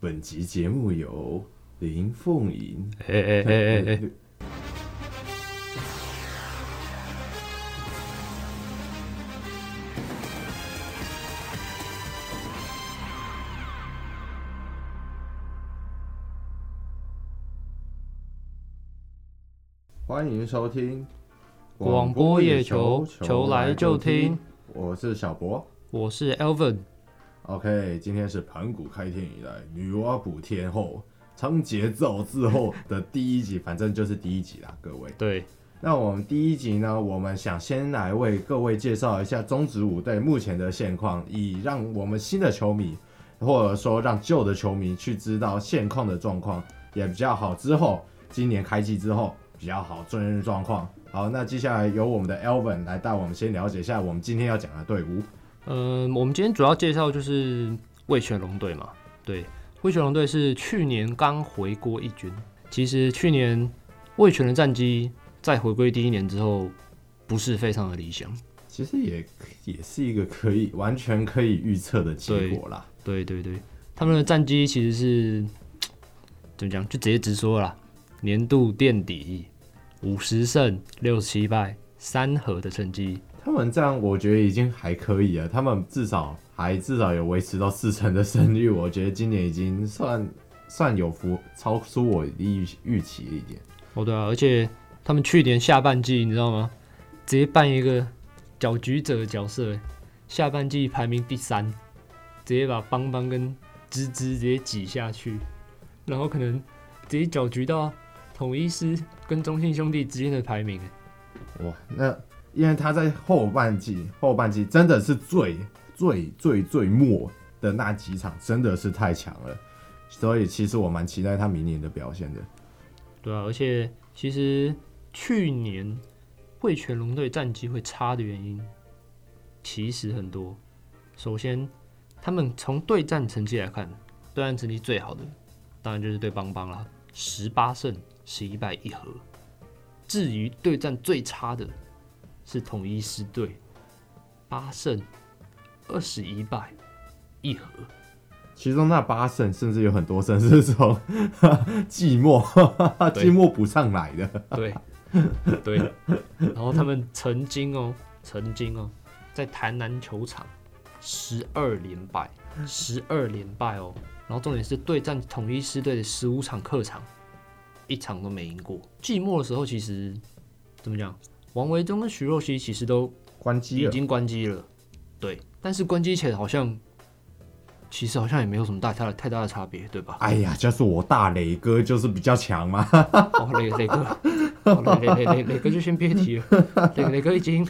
本集节目由林凤营，哎哎哎哎哎，欢迎收听广播野球，球来就听。我是小博，我是 Alvin。OK，今天是盘古开天以来，女娲补天后，仓颉造字后的第一集，反正就是第一集啦，各位。对，那我们第一集呢，我们想先来为各位介绍一下中职五队目前的现况，以让我们新的球迷，或者说让旧的球迷去知道现况的状况，也比较好。之后今年开季之后比较好确认状况。好，那接下来由我们的 Elvin 来带我们先了解一下我们今天要讲的队伍。嗯，我们今天主要介绍就是味全龙队嘛。对，味全龙队是去年刚回国一军。其实去年味全的战绩在回归第一年之后，不是非常的理想。其实也也是一个可以完全可以预测的结果啦。对对对，对，他们的战绩其实是怎么讲？就直接直说啦，年度垫底，五十胜六十七败三和的成绩。他们这样，我觉得已经还可以了。他们至少还至少有维持到四成的胜率，我觉得今年已经算算有福，超出我预预期了一点。哦，对啊，而且他们去年下半季，你知道吗？直接扮一个搅局者的角色，下半季排名第三，直接把邦邦跟芝芝直接挤下去，然后可能直接搅局到统一狮跟中信兄弟之间的排名。哇，那。因为他在后半季，后半季真的是最最最最末的那几场，真的是太强了，所以其实我蛮期待他明年的表现的。对啊，而且其实去年味全龙队战绩会差的原因其实很多。首先，他们从对战成绩来看，对战成绩最好的当然就是对邦邦了，十八胜十一败一和。至于对战最差的，是统一狮队，八胜二十一败一和，其中那八胜甚至有很多胜是从寂寞寂寞补上来的。对对，然后他们曾经哦，曾经哦，在台南球场十二连败，十二连败哦。然后重点是对战统一狮队的十五场客场，一场都没赢过。寂寞的时候，其实怎么讲？王维忠跟徐若曦其实都关机了，已经关机了，对。但是关机前好像，其实好像也没有什么大太大太大的差别，对吧？哎呀，就是我大磊哥就是比较强嘛。哦，磊磊哥，磊磊磊磊哥就先别提了。磊磊哥已经，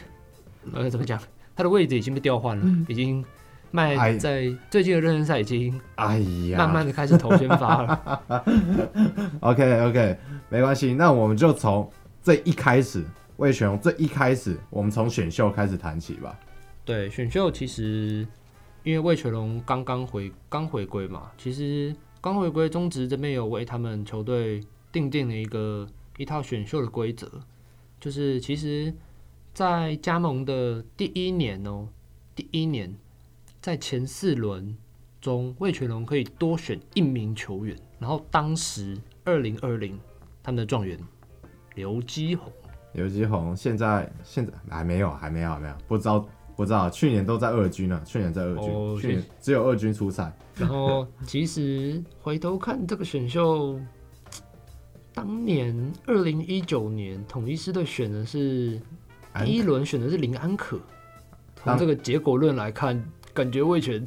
呃，怎么讲？他的位置已经被调换了，已经卖在最近的热身赛已经，哎呀，慢慢的开始投先发了。OK OK，没关系，那我们就从这一开始。魏全龙最一开始，我们从选秀开始谈起吧。对，选秀其实因为魏全龙刚刚回刚回归嘛，其实刚回归中职这边有为他们球队定定了一个一套选秀的规则，就是其实，在加盟的第一年哦、第一年在前四轮中，魏全龙可以多选一名球员，然后当时二零二零他们的状元刘基宏。刘基宏现在现在还没有，还没有，还没有，不知道不知道。去年都在二军呢，去年在二军，哦、去年只有二军出赛。然后其实回头看这个选秀，当年二零一九年统一师队选的是第一轮选的是林安可，从这个结果论来看，感觉味全。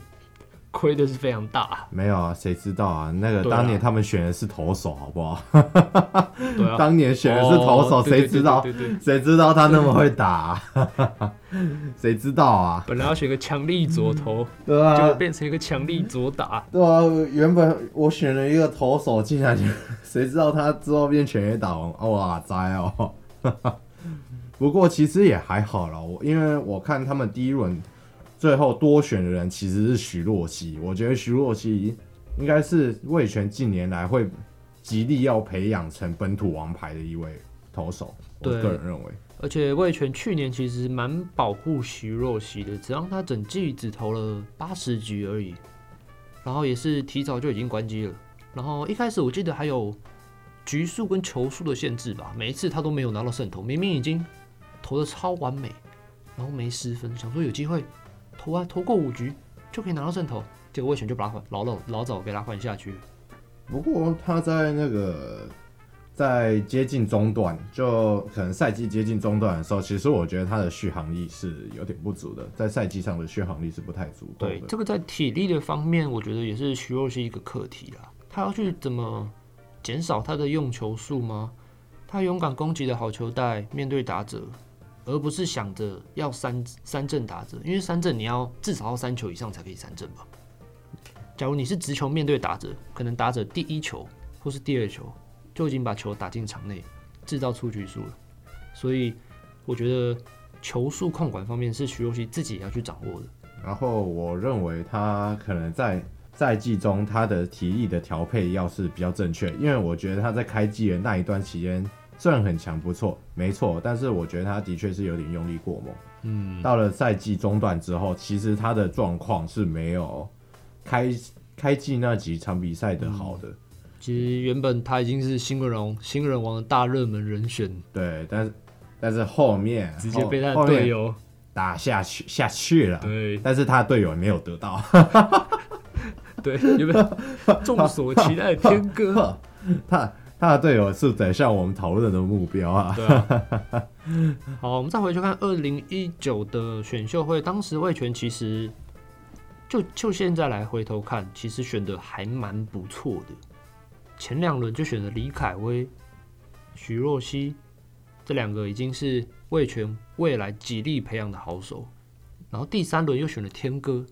亏的是非常大，啊，没有啊，谁知道啊？那个当年他们选的是投手，好不好？对啊，当年选的是投手，谁知道？谁知道他那么会打，啊？谁知道啊？本来要选个强力左投，对啊，就变成一个强力左打。对啊，原本我选了一个投手，竟然 谁知道他之后变全垒打王？哇塞哦！不过其实也还好啦，我因为我看他们第一轮。最后多选的人其实是徐若曦，我觉得徐若曦应该是魏全近年来会极力要培养成本土王牌的一位投手。我个人认为，而且魏全去年其实蛮保护徐若曦的，只让他整季只投了八十局而已。然后也是提早就已经关机了。然后一开始我记得还有局数跟球数的限制吧，每一次他都没有拿到胜投，明明已经投的超完美，然后没失分，想说有机会投啊投过五局就可以拿到胜投，结果魏权就把他老老老早给他换下去。不过他在那个。在接近中段，就可能赛季接近中段的时候，其实我觉得他的续航力是有点不足的，在赛季上的续航力是不太足的。对，这个在体力的方面，我觉得也是徐若曦一个课题啦。他要去怎么减少他的用球数吗？他勇敢攻击的好球带，面对打者，而不是想着要三三振打者，因为三振你要至少要三球以上才可以三振吧。假如你是直球面对打者，可能打者第一球或是第二球。就已经把球打进场内，制造出局数了。所以我觉得球速控管方面是徐若曦自己也要去掌握的。然后我认为他可能在赛季中他的体力的调配要是比较正确，因为我觉得他在开季的那一段期间虽然很强，不错，没错，但是我觉得他的确是有点用力过猛。嗯，到了赛季中段之后，其实他的状况是没有开开季那几场比赛的好的。嗯。其实原本他已经是新人王、新人王的大热门人选，对，但是但是后面直接被他的队友。打下去下去了，对，但是他的队友没有得到，对，有没有众所期待的天哥？他他的队友是在向我们讨论的目标啊。对啊。好，我们再回去看二零一九的选秀会，当时魏全其实就就现在来回头看，其实选的还蛮不错的。前两轮就选了李凯威、徐若曦，这两个已经是魏全未来极力培养的好手。然后第三轮又选了天哥。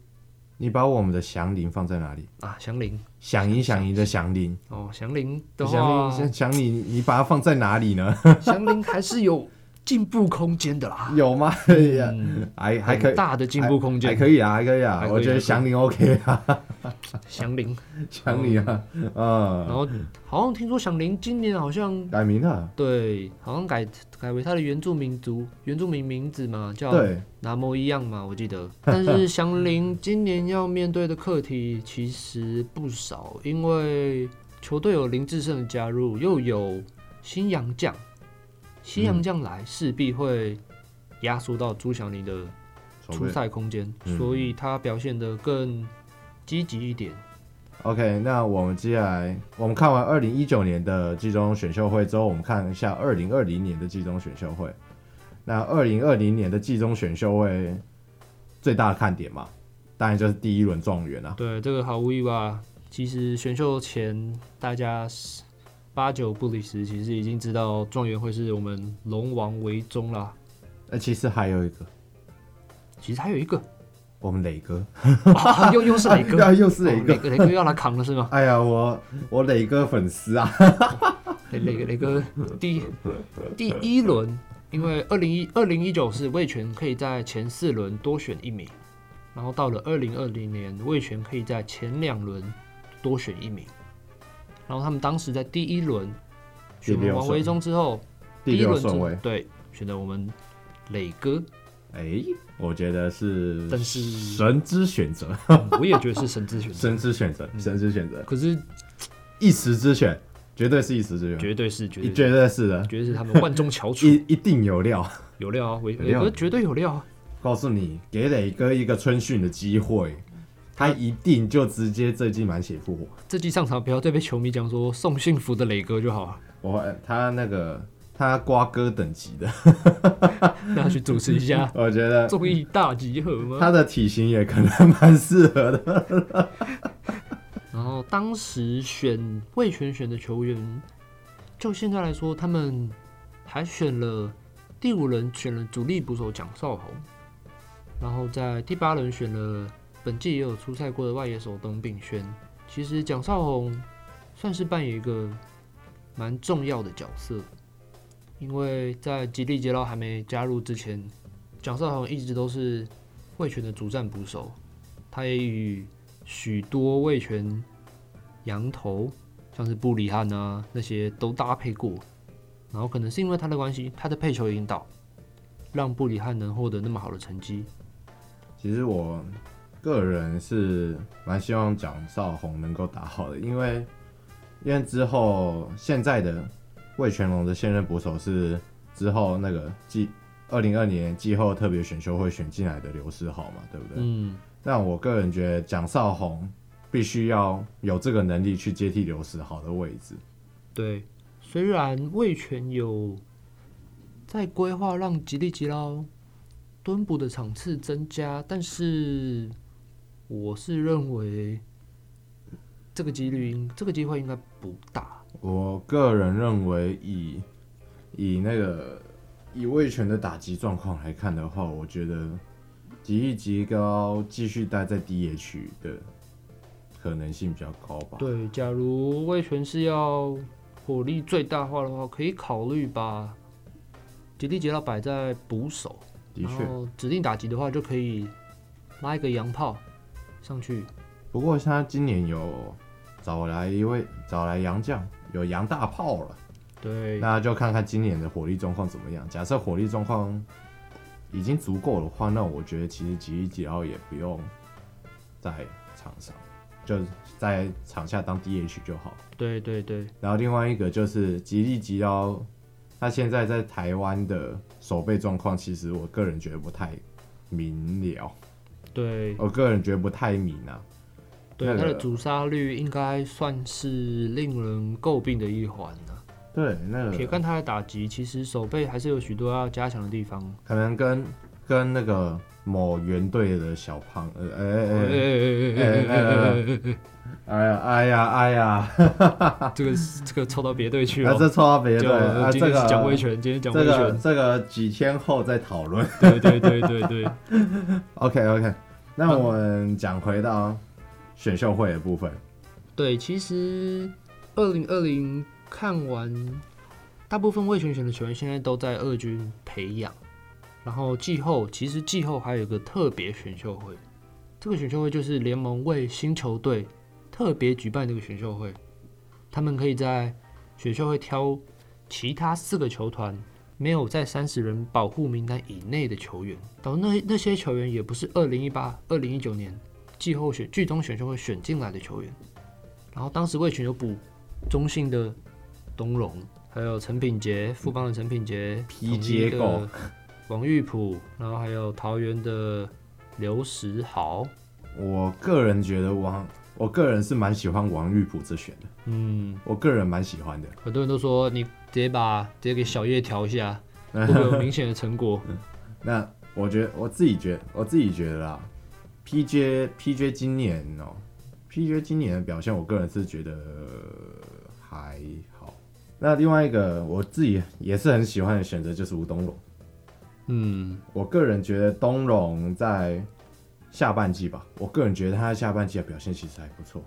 你把我们的祥林放在哪里啊？祥林，祥林，祥林的祥林。哦，祥林的祥林，祥林，你把它放在哪里呢？祥林还是有。进步空间的啦，有吗？可以啊，还还可以。大的进步空间，还可以啊，还可以啊，我觉得祥林 OK 啊，祥林，祥林啊，嗯，然后好像听说祥林今年好像改名了，对，好像改改为他的原住民族原住民名字嘛，叫南摩一样嘛，我记得。但是祥林今年要面对的课题其实不少，因为球队有林志胜的加入，又有新洋将。新洋将来势必会压缩到朱祥林的出赛空间，嗯，所以他表现得更积极一点。OK，那我们接下来我们看完二零一九年的季中选秀会之后，我们看一下二零二零年的季中选秀会。那二零二零年的季中选秀会最大的看点嘛，当然就是第一轮状元啊。对，这个毫无意外。其实选秀前大家八九不离十，其实已经知道状元会是我们龙王为宗啦。那其实还有一个，其实还有一个，我们磊哥，啊、又又是磊哥，啊、又是磊哥，磊、哦、哥要来扛了是吗？哎呀，我我磊哥粉丝啊，磊磊磊哥第第一轮，因为二零一二零一九是魏权可以在前四轮多选一名，然后到了二零二零年，魏权可以在前两轮多选一名。然后他们当时在第一轮选完王维中之后，第六顺位。对选择我们磊哥，哎，我觉得是，但是神之选择，我也觉得是神之选择，神之选择，神之选择。可是一时之选，绝对是一时之选，绝对是，绝对绝对是的，绝对是他们万中翘楚，一一定有料，有料啊，伟磊哥绝对有料啊。告诉你，给磊哥一个春训的机会。他一定就直接这季满血复活，这季上场不要再被球迷讲说送幸福的磊哥就好了。我他那个他瓜哥等级的，那去主持一下。我觉得综艺大集合吗？他的体型也可能蛮适合的。然后当时选魏全选的球员，就现在来说，他们还选了第五轮选了主力捕手蒋少红，然后在第八轮选了。本季也有出赛过的外野手董炳轩，其实蒋少宏算是扮演一个蛮重要的角色，因为在吉利杰拉还没加入之前，蒋少宏一直都是味全的主战捕手，他也与许多味全洋投，像是布里汉啊那些都搭配过，然后可能是因为他的关系，他的配球引导让布里汉能获得那么好的成绩。其实我。个人是蛮希望蒋少红能够打好的，因为 因为之后现在的魏全龙的现任捕手是之后那个季二零二年季后特别选秀会选进来的刘世豪嘛，对不对？嗯。但我个人觉得蒋少红必须要有这个能力去接替刘世豪的位置。对，虽然魏全有在规划让吉利吉捞蹲捕的场次增加，但是。我是认为这个几率应，这个机会应该不大。我个人认为以，以以那个以魏权的打击状况来看的话，我觉得吉力吉捞继续待在 DH 的可能性比较高吧。对，假如魏权是要火力最大化的话，可以考虑把吉力吉捞摆在捕手，的确，指定打击的话，就可以拉一个洋炮。上去，不过他今年有找来一位找来杨将，有杨大炮了。对，那就看看今年的火力状况怎么样。假设火力状况已经足够的话，那我觉得其实吉利吉奥也不用在场上，就在场下当 DH 就好。对对对。然后另外一个就是吉利吉奥，他现在在台湾的守备状况，其实我个人觉得不太明了。对，我个人觉得不太明啊。对，那个、他的阻杀率应该算是令人诟病的一环呢。对，那个。撇看他的打击，其实手背还是有许多要加强的地方。可能跟跟那个某原队的小胖，呃，哎哎哎哎哎哎呀哎呀哎呀，这个这个抽到别队去了。啊，这抽到别队啊，这个讲味全，今天讲味全，这个这个几天后再讨论。对对对对对。OK OK。那我们讲回到选秀会的部分。对，其实二零二零看完，大部分味全选的球员现在都在二军培养。然后季后，其实季后还有一个特别选秀会，这个选秀会就是联盟为新球队特别举办这个选秀会，他们可以在选秀会挑其他四个球团。没有在三十人保护名单以内的球员，然后那那些球员也不是二零一八、二零一九年季后选剧中选秀会选进来的球员。然后当时为全有补中信的东荣，还有陈品杰，富邦的陈品杰，皮杰狗，王玉普，然后还有桃园的刘石豪。我个人觉得王。我个人是蛮喜欢王玉普这选的，嗯，我个人蛮喜欢的。很多人都说你直接把直接给小叶调一下，会不会有明显的成果？那我觉得我自己觉得我自己觉得啦，PJ PJ 今年哦、喔、，PJ 今年的表现，我个人是觉得还好。那另外一个我自己也是很喜欢的选择就是吴东龙，嗯，我个人觉得东荣在。下半季吧，我个人觉得他在下半季的表现其实还不错，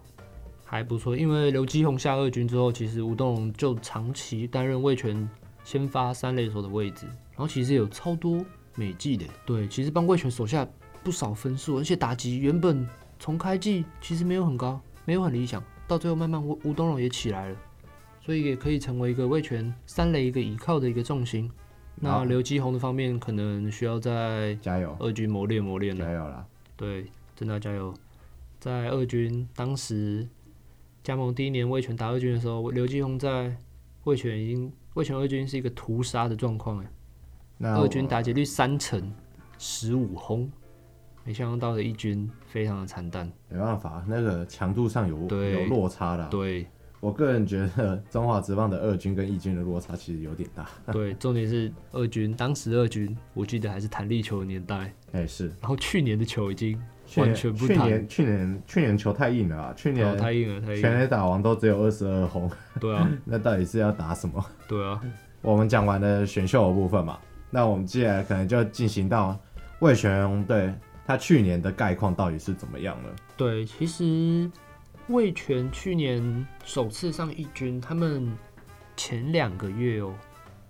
还不错。因为刘基宏下二军之后，其实吴东荣就长期担任魏权先发三垒手的位置，然后其实有超多美技的，对，其实帮魏权手下不少分数，而且打击原本从开季其实没有很高，没有很理想，到最后慢慢吴吴东荣也起来了，所以也可以成为一个魏权三垒一个依靠的一个重心。那刘基宏的方面可能需要在加油二军磨练磨练了，加油啦！对，真的要加油！在二军当时加盟第一年魏权打二军的时候，刘基宏在魏权已经魏权二军是一个屠杀的状况哎，二军打击率三成，十五轰，没想到的一军非常的惨淡。没办法，那个强度上有有落差的。对。我个人觉得中华职棒的二军跟一军的落差其实有点大。对，重点是二军，当时二军我记得还是弹力球的年代。哎、欸，是。然后去年的球已经完全不弹。去年去年去年球太硬了啊！去年太硬了，太硬了。全垒打王都只有二十二轰。对啊。那到底是要打什么？对啊。我们讲完了选秀的部分嘛，那我们接下来可能就进行到味全对他去年的概况到底是怎么样了？对，其实。味全去年首次上一军，他们前两个月哦，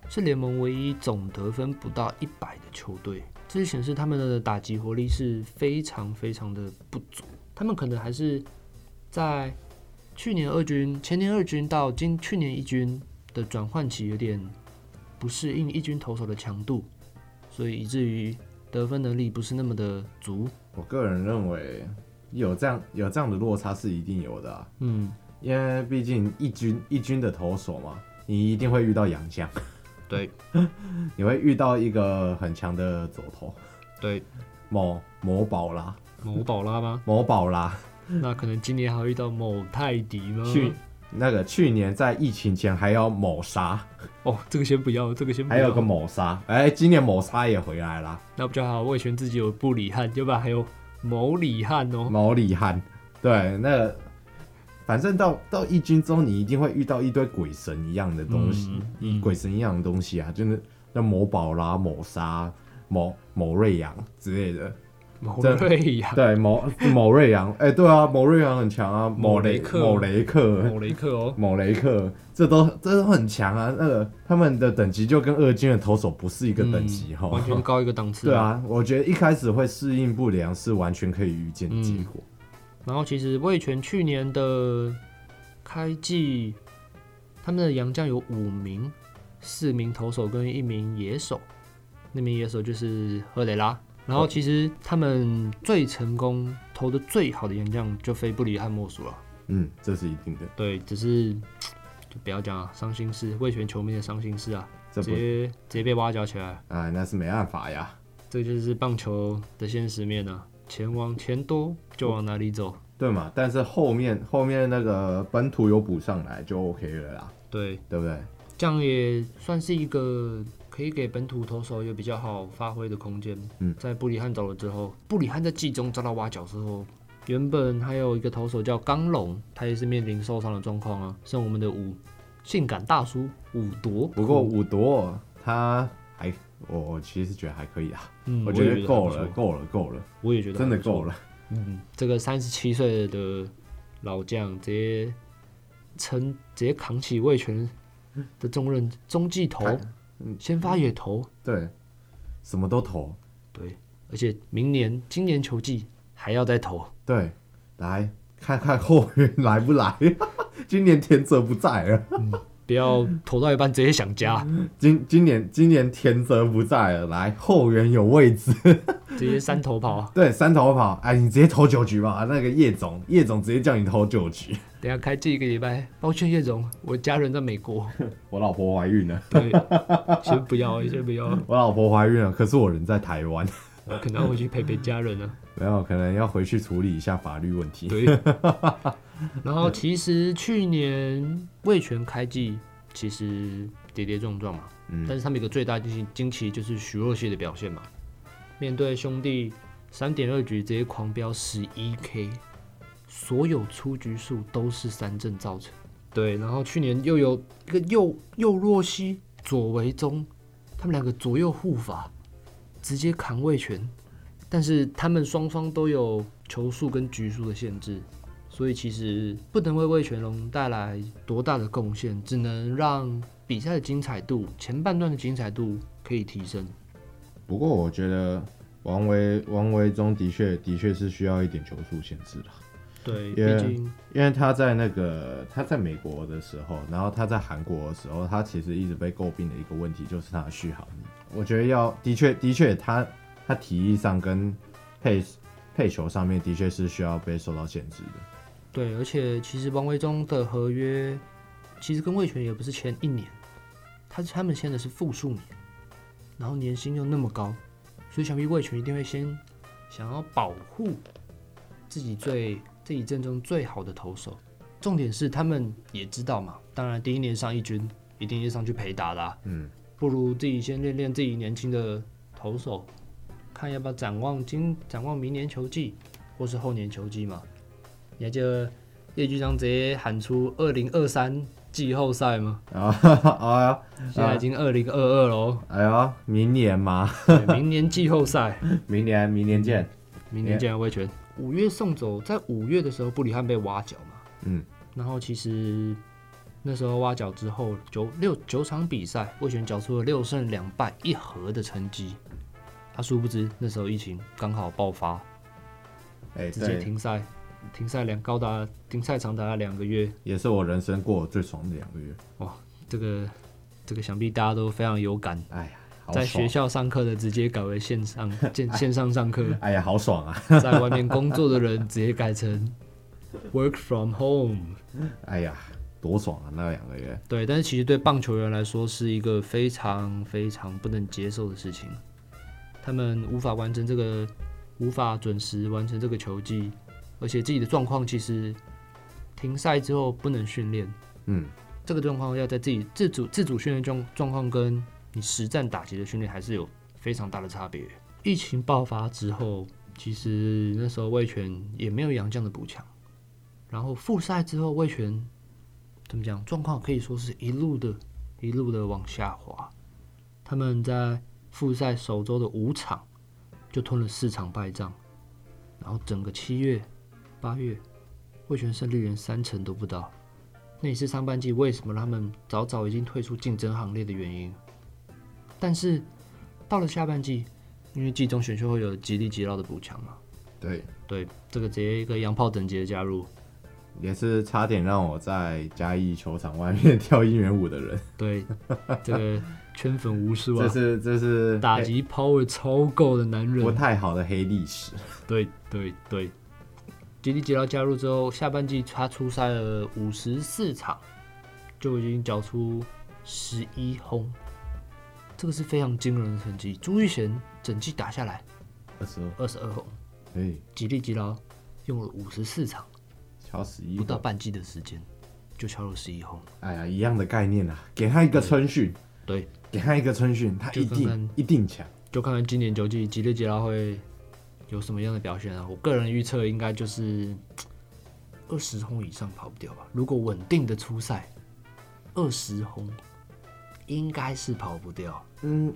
是联盟唯一总得分不到一百的球队，这显示他们的打击活力是非常非常的不足。他们可能还是在去年二军、前年二军到今去年一军的转换期有点不适应一军投手的强度，所以以至于得分能力不是那么的足。我个人认为有这样有这样的落差是一定有的啊。嗯，因为毕竟一军一军的投手嘛，你一定会遇到洋将。对，你会遇到一个很强的左投。对，某某宝拉。某宝拉吗？某宝拉。那可能今年还会遇到某泰迪吗？去那个去年在疫情前还要某沙。哦，这个先不要，这个先不要。还有个某沙，哎、欸，今年某沙也回来了。那不就好，味全自己有布里汉，要不然还有某里汉哦。毛里汉，对，那个反正到到一军中，你一定会遇到一堆鬼神一样的东西，嗯嗯、鬼神一样的东西啊，就是那某宝啦、某沙、某某瑞阳之类的。某瑞阳对某某瑞阳，哎、欸，对啊，某瑞阳很强啊，某雷克某雷克某雷克哦，某雷克，这都这都很强啊。那个他们的等级就跟二军的投手不是一个等级哈、嗯，完全高一个档次。对啊，我觉得一开始会适应不良是完全可以预见的结果、嗯。然后其实魏全去年的开季，他们的洋将有五名，四名投手跟一名野手，那名野手就是赫雷拉。然后其实他们最成功投的最好的洋将就非布里汉莫属了。嗯，这是一定的。对，只是 就不要讲啊，伤心事，味全球迷的伤心事啊，直接直接被挖角起来。哎，那是没办法呀。这就是棒球的现实面啊，钱往钱多就往哪里走，对嘛？但是后面后面那个本土有补上来就 OK 了啦。对，对不对？这样也算是一个。可以给本土投手有比较好发挥的空间。嗯，在布里汉走了之后，布里汉在季中遭到挖角之后，原本还有一个投手叫刚龙，他也是面临受伤的状况啊。像我们的武性感大叔武夺，不过武夺他还，我我其实觉得还可以啊。嗯，我觉得够了，够了，够了。我也觉得真的够了。嗯，这个三十七岁的老将直接撑，直接扛起卫权的重任，中继投。先发也投，对，什么都投，对，而且明年今年球季还要再投，对，来看看后援来不来，今年田泽不在了，嗯，不要投到一半直接想家，今今年今年田泽不在了，来后援有位置，直接三头跑，对，三头跑，哎，你直接投九局吧，那个叶总，叶总直接叫你投九局。等下开这一个礼拜，抱歉叶总，我家人在美国，我老婆怀孕了。对，先不要，先不要。我老婆怀孕了，可是我人在台湾，我可能要回去陪陪家人了。没有，可能要回去处理一下法律问题。对。然后其实去年魏权开季其实跌跌撞撞嘛，嗯，但是他们有个最大惊惊奇就是徐若曦的表现嘛，面对兄弟三点二局直接狂飙十一 K。所有出局数都是三振造成，对。然后去年又有一个右右若曦左为中，他们两个左右护法，直接扛魏全，但是他们双方都有球数跟局数的限制，所以其实不能为魏全龙带来多大的贡献，只能让比赛的精彩度，前半段的精彩度可以提升。不过我觉得王维王维中的确的确是需要一点球数限制的。对，因为因为他在那个他在美国的时候，然后他在韩国的时候，他其实一直被诟病的一个问题就是他的续航力。我觉得要的确的确，他他体力上跟配配球上面的确是需要被受到限制的。对，而且其实王维忠的合约其实跟魏权也不是签一年，他他们签的是复数年，然后年薪又那么高，所以想必魏权一定会先想要保护自己最。这一阵中最好的投手，重点是他们也知道嘛。当然，第一年上一军一定是上去陪打的啊。嗯，不如自己先练练自己年轻的投手，看要不要展望今展望明年球季或是后年球季嘛。你还记得叶局长直接喊出二零二三季后赛吗？啊，哎呀，现在已经二零二二喽。哎呀，明年嘛，明年季后赛，明年明年见，明年见，味全。五月送走，在五月的时候，布里汉被挖角嘛，嗯，然后其实那时候挖角之后，九六九场比赛，魏全缴出了六胜两败一和的成绩。他殊不知那时候疫情刚好爆发，哎，直接停赛，停赛两高达停赛长达两个月，也是我人生过最爽的两个月。哇，这个这个想必大家都非常有感。哎呀，在学校上课的直接改为线上 线线上上课。哎呀，好爽啊！在外面工作的人直接改成 work from home。哎呀，多爽啊！那两个月。对，但是其实对棒球员来说是一个非常非常不能接受的事情。他们无法完成这个，无法准时完成这个球技，而且自己的状况其实停赛之后不能训练。嗯。这个状况要在自己自主自主训练状状况，跟你实战打击的训练还是有非常大的差别。疫情爆发之后，其实那时候魏全也没有杨将的补强，然后复赛之后，魏全怎么讲？状况可以说是一路的、一路的往下滑。他们在复赛首周的五场就吞了四场败仗，然后整个七月、八月，味全胜率连三成都不到。那也是上半季为什么他们早早已经退出竞争行列的原因。但是到了下半季，因为季中选秀会有吉力吉捞的补强嘛，对对，这个直接一个洋炮等级的加入，也是差点让我在嘉义球场外面 跳应援舞的人。对，这个圈粉无数啊，这是这是打击 power 超够的男人，不太好的黑历史。对 对对。吉利吉拉加入之后，下半季他出赛了五十四场，就已经缴出十一轰，这个是非常惊人的成绩。朱玉贤整季打下来二十二。二十二轰，哎，吉利吉拉用了五十四场，敲十一，不到半季的时间就敲了十一轰。哎呀，一样的概念啊，给他一个春训，对，给他一个春训，他一定一定强。就看看今年球季吉列吉拉会。有什么样的表现啊？我个人预测应该就是二十轰以上跑不掉吧。如果稳定的出赛，二十轰应该是跑不掉。嗯，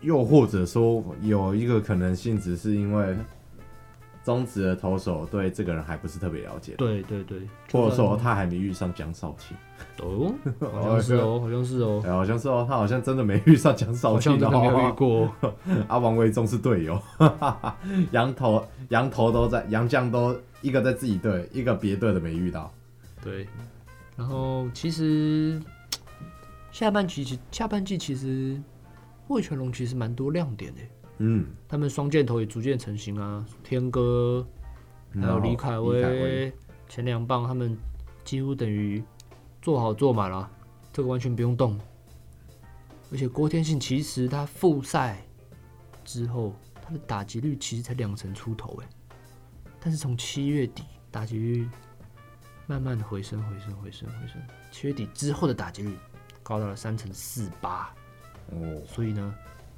又或者说有一个可能性，只是因为。中职的投手对这个人还不是特别了解，对对对，或者说他还没遇上江少卿，哦，好像是哦，好像是哦，哎好像是哦，他好像真的没遇上江少卿，好像没有遇过。阿王维忠是队友，羊头羊头都在，杨将都一个在自己队，一个别队的没遇到。对，然后其实下半季其下半季其实魏全龙其实蛮多亮点的。嗯，他们双箭头也逐渐成型啊，天哥，还有李凯威，前两棒他们几乎等于做好做满了，这个完全不用动。而且郭天信其实他复赛之后，他的打击率其实才两成出头哎，但是从七月底打击率慢慢的回升回升回升回升，七月底之后的打击率高到了三成四八哦，所以呢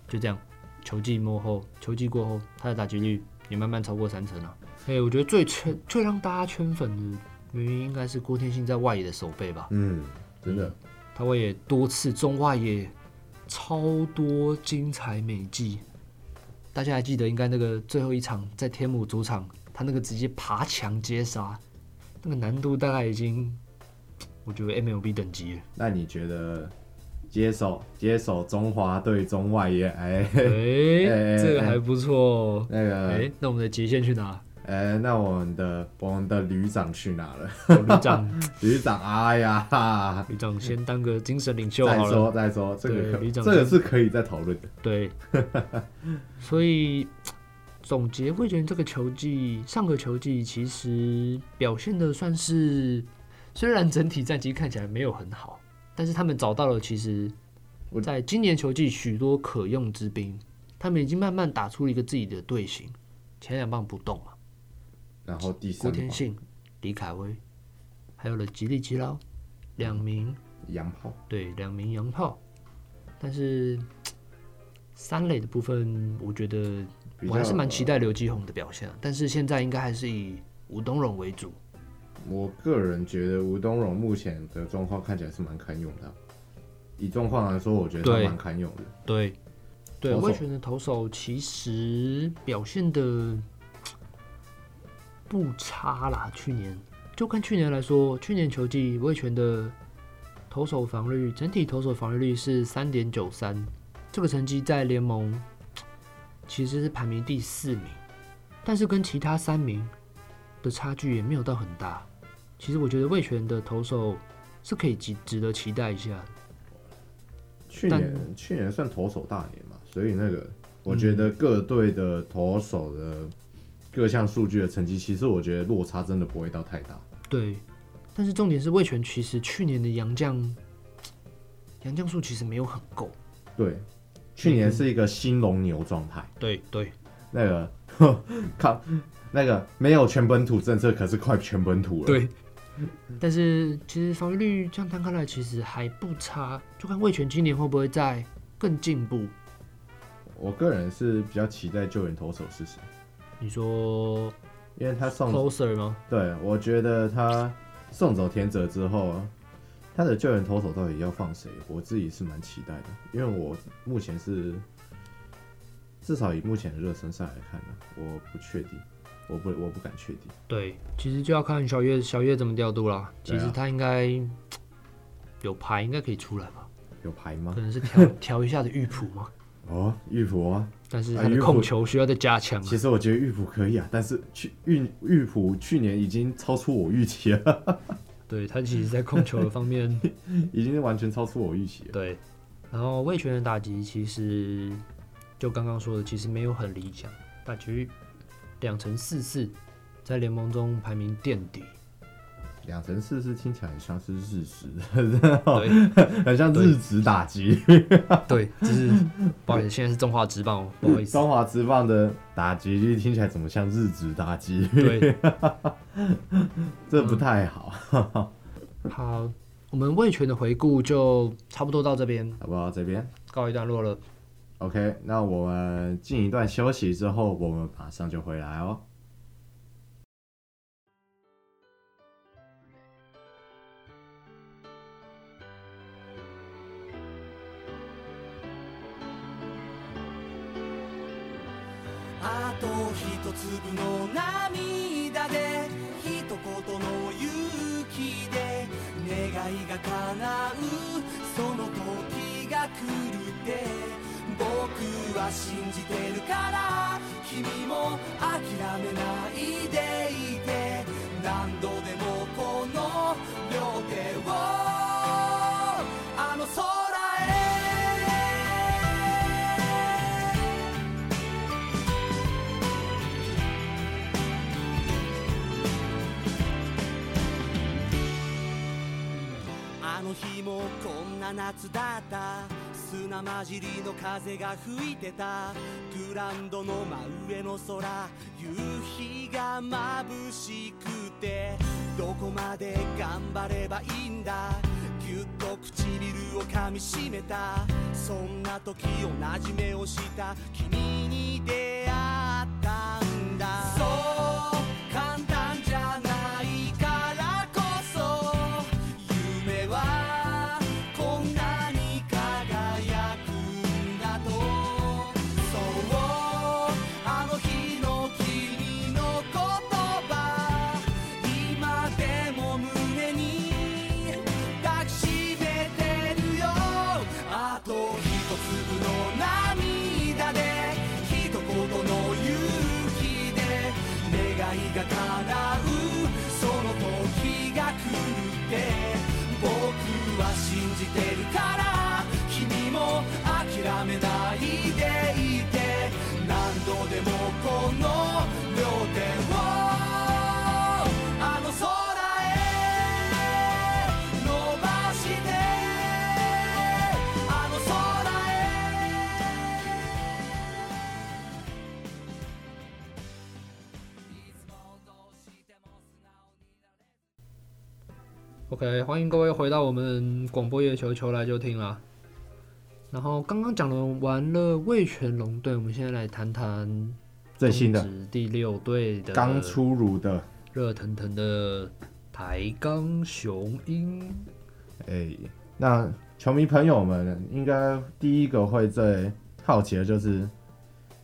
就这样。球季末后，球季过后，他的打击率也慢慢超过三成了。哎，我觉得最圈、最让大家圈粉的原因，应该是郭天信在外野的守备吧。嗯，真的，他外野多次中外野超多精彩美技。大家还记得，应该那个最后一场在天母主场，他那个直接爬墙接杀，那个难度大概已经，我觉得 MLB 等级了。那你觉得？接手接手中华队中外野，哎，哎、欸，这个还不错。那个，哎、欸，那我们的极限去哪？哎、欸，那我们的我们的旅长去哪了？旅长，旅长，哎呀，旅长先当个精神领袖好了。再说再说，这个旅长这个是可以再讨论的。对，所以总结会觉得这个球季，上个球季其实表现的算是，虽然整体战绩看起来没有很好。但是他们找到了，其实，在今年球季许多可用之兵，他们已经慢慢打出了一个自己的队形。前两棒不动嘛，然后第三郭天信、李凯威，还有了吉利吉捞两名洋炮，对，两名洋炮。但是三垒的部分，我觉得我还是蛮期待刘继宏的表现。但是现在应该还是以吴东荣为主。我个人觉得吴东荣目前的状况看起来是蛮堪用的，以状况来说，我觉得他蛮堪用的。对，对，魏全的投手其实表现的不差啦。去年就看去年来说，去年球季魏全的投手防御率，整体投手防御率是三点九三，这个成绩在联盟其实是排名第四名，但是跟其他三名的差距也没有到很大。其实我觉得魏全的投手是可以值值得期待一下。去年去年算投手大年嘛，所以那个我觉得各队的投手的各项数据的成绩，其实我觉得落差真的不会到太大。对，但是重点是魏全其实去年的杨将杨将数其实没有很够。对，去年是一个新龙牛状态。对对，那个 靠那个没有全本土政策，可是快全本土了。对。但是其实防御率这样摊开来其实还不差，就看魏权今年会不会再更进步。我个人是比较期待救援投手是谁？你说，因为他送 closer 吗？对，我觉得他送走田泽之后，他的救援投手到底要放谁？我自己是蛮期待的，因为我目前是至少以目前的热身赛来看呢，我不确定。我不，我不敢确定。对，其实就要看小月小月怎么调度啦。其实他应该有牌，应该可以出来吧？有牌吗？可能是调 调一下的玉普吗？哦，玉普啊，但是他的控球需要再加强。其实我觉得玉普可以啊，但是去玉玉普去年已经超出我预期了。对，他其实，在控球的方面 已经完全超出我预期了。对，然后魏权的打击其实就刚刚说的，其实没有很理想，打击。两成四四，在联盟中排名垫底。两成四四听起来很像是日职，对，很像日职打击。对，就是不好意思，现在是中华职棒，不好意思。中华职棒的打击听起来怎么像日职打击？对，这不太好。好，我们味全的回顾就差不多到这边，好不好？这边告一段落了。OK，那我们进一段休息之后，我们马上就回来哦。あと一粒の涙で一言の勇気で願いが叶うその時が来るって仆は信じてるから君も谛めないでいて何度でもこの両手をあの空へ。あの日もこんな夏だった。砂混じりの風が吹いてた。グランドの真上の空。夕日が眩しくて。どこまで頑張ればいいんだ。ぎゅっと唇を噛みしめた。そんな時同じ目をした。君 OK，欢迎各位回到我们广播月球球来就听啦。然后刚刚讲了完了魏全龙队，我们现在来谈谈最新的第六队的刚出炉的热腾腾的台钢雄鹰。哎，那球迷朋友们应该第一个会最好奇的就是